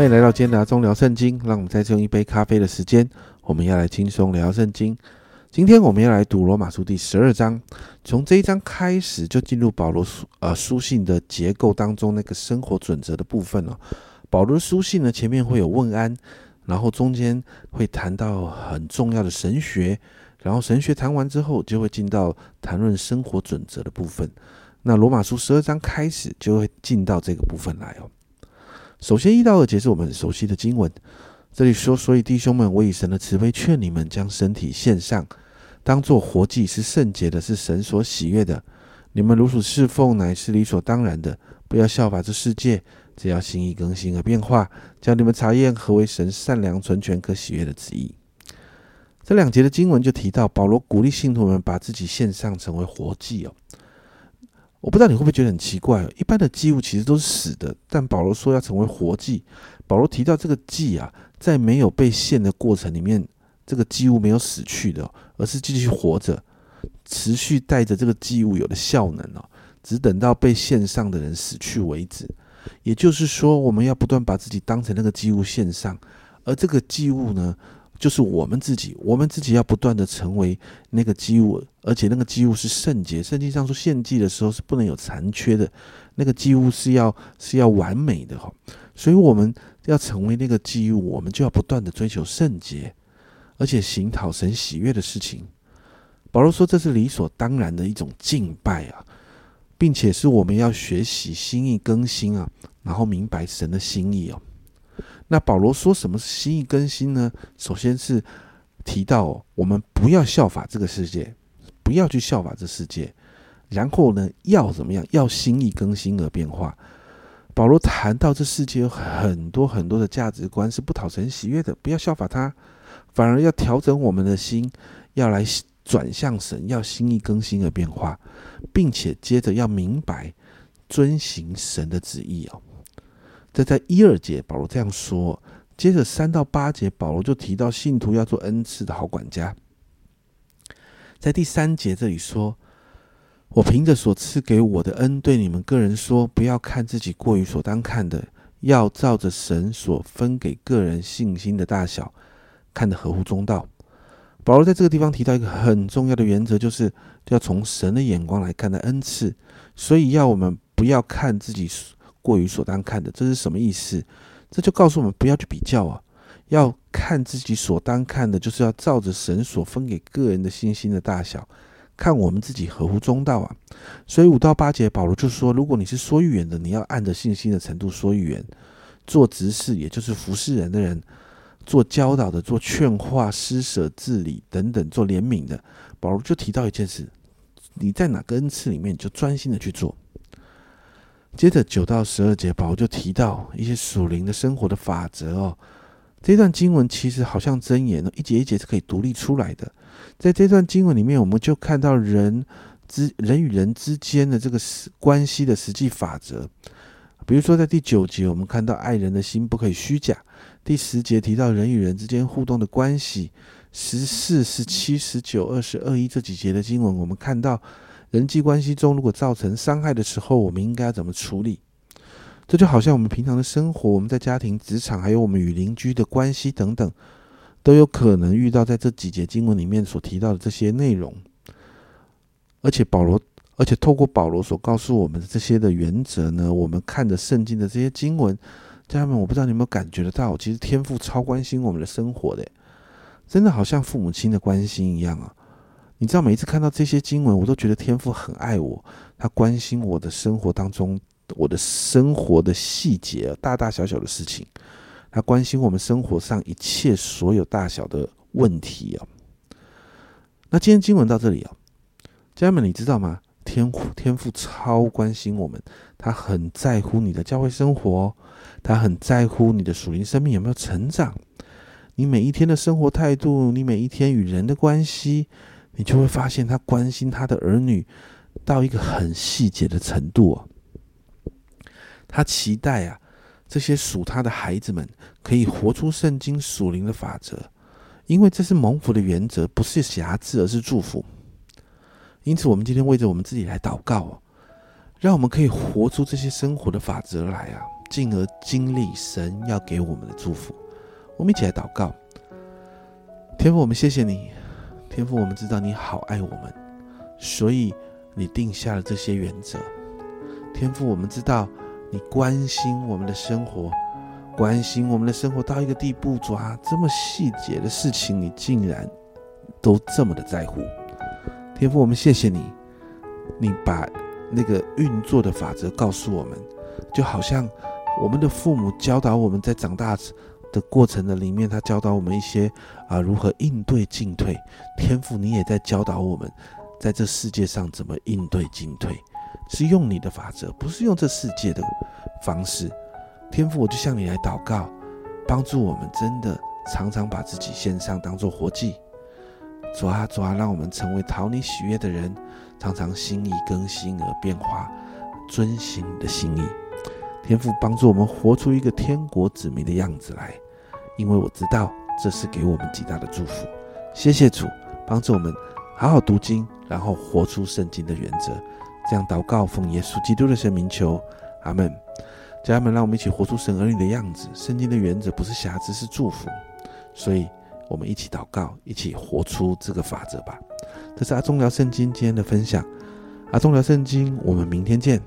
欢迎来到今天的中聊圣经。让我们再次用一杯咖啡的时间，我们要来轻松聊圣经。今天我们要来读罗马书第十二章，从这一章开始就进入保罗书呃书信的结构当中那个生活准则的部分了。保罗书信呢，前面会有问安，然后中间会谈到很重要的神学，然后神学谈完之后，就会进到谈论生活准则的部分。那罗马书十二章开始就会进到这个部分来哦。首先，一到二节是我们熟悉的经文。这里说：“所以弟兄们，我以神的慈悲劝你们，将身体献上，当做活祭，是圣洁的，是神所喜悦的。你们如此侍奉，乃是理所当然的。不要效法这世界，只要心意更新而变化，叫你们查验何为神善良、纯全、可喜悦的旨意。”这两节的经文就提到，保罗鼓励信徒们把自己献上，成为活祭哦。我不知道你会不会觉得很奇怪？一般的祭物其实都是死的，但保罗说要成为活祭。保罗提到这个祭啊，在没有被献的过程里面，这个祭物没有死去的，而是继续活着，持续带着这个祭物有的效能哦，只等到被献上的人死去为止。也就是说，我们要不断把自己当成那个祭物献上，而这个祭物呢？就是我们自己，我们自己要不断的成为那个祭物，而且那个祭物是圣洁。圣经上说，献祭的时候是不能有残缺的，那个祭物是要是要完美的哈。所以我们要成为那个祭物，我们就要不断的追求圣洁，而且行讨神喜悦的事情。保罗说，这是理所当然的一种敬拜啊，并且是我们要学习心意更新啊，然后明白神的心意哦。那保罗说什么是心意更新呢？首先是提到我们不要效法这个世界，不要去效法这世界。然后呢，要怎么样？要心意更新而变化。保罗谈到这世界有很多很多的价值观是不讨神喜悦的，不要效法他，反而要调整我们的心，要来转向神，要心意更新而变化，并且接着要明白遵行神的旨意哦。这在一二节，保罗这样说。接着三到八节，保罗就提到信徒要做恩赐的好管家。在第三节这里说：“我凭着所赐给我的恩，对你们个人说，不要看自己过于所当看的，要照着神所分给个人信心的大小，看得合乎中道。”保罗在这个地方提到一个很重要的原则，就是要从神的眼光来看待恩赐，所以要我们不要看自己。过于所当看的，这是什么意思？这就告诉我们不要去比较啊，要看自己所当看的，就是要照着神所分给个人的信心的大小，看我们自己合乎中道啊。所以五到八节，保罗就说：如果你是说预言的，你要按着信心的程度说预言；做执事，也就是服侍人的人；做教导的，做劝化、施舍、治理等等，做怜悯的。保罗就提到一件事：你在哪个恩赐里面，就专心的去做。接着九到十二节，保罗就提到一些属灵的生活的法则哦。这段经文其实好像箴言哦，一节一节是可以独立出来的。在这段经文里面，我们就看到人之人与人之间的这个关系的实际法则。比如说，在第九节，我们看到爱人的心不可以虚假；第十节提到人与人之间互动的关系；十四、十七、十九、二十二一这几节的经文，我们看到。人际关系中，如果造成伤害的时候，我们应该怎么处理？这就好像我们平常的生活，我们在家庭、职场，还有我们与邻居的关系等等，都有可能遇到在这几节经文里面所提到的这些内容。而且保罗，而且透过保罗所告诉我们的这些的原则呢，我们看着圣经的这些经文，家人们，我不知道你有没有感觉得到，其实天父超关心我们的生活的，真的好像父母亲的关心一样啊。你知道，每一次看到这些经文，我都觉得天父很爱我，他关心我的生活当中，我的生活的细节，大大小小的事情，他关心我们生活上一切所有大小的问题啊。那今天经文到这里啊，家人们，你知道吗？天天父超关心我们，他很在乎你的教会生活，他很在乎你的属灵生命有没有成长，你每一天的生活态度，你每一天与人的关系。你就会发现，他关心他的儿女到一个很细节的程度啊。他期待啊，这些属他的孩子们可以活出圣经属灵的法则，因为这是蒙福的原则，不是瑕疵，而是祝福。因此，我们今天为着我们自己来祷告啊，让我们可以活出这些生活的法则来啊。进而经历神要给我们的祝福。我们一起来祷告，天父，我们谢谢你，天父，我们知道你好爱我们，所以你定下了这些原则。天父，我们知道你关心我们的生活，关心我们的生活到一个地步，抓这么细节的事情，你竟然都这么的在乎。天父，我们谢谢你，你把那个运作的法则告诉我们，就好像我们的父母教导我们在长大的过程的里面，他教导我们一些啊如何应对进退。天父，你也在教导我们，在这世界上怎么应对进退，是用你的法则，不是用这世界的方式。天父，我就向你来祷告，帮助我们真的常常把自己献上，当做活祭。主啊，主啊，让我们成为讨你喜悦的人，常常心意更新而变化，遵行你的心意。天父帮助我们活出一个天国子民的样子来，因为我知道这是给我们极大的祝福。谢谢主帮助我们好好读经，然后活出圣经的原则。这样祷告，奉耶稣基督的圣名求，阿门。家人们，让我们一起活出神儿女的样子。圣经的原则不是瑕疵，是祝福。所以。我们一起祷告，一起活出这个法则吧。这是阿忠聊圣经今天的分享。阿忠聊圣经，我们明天见。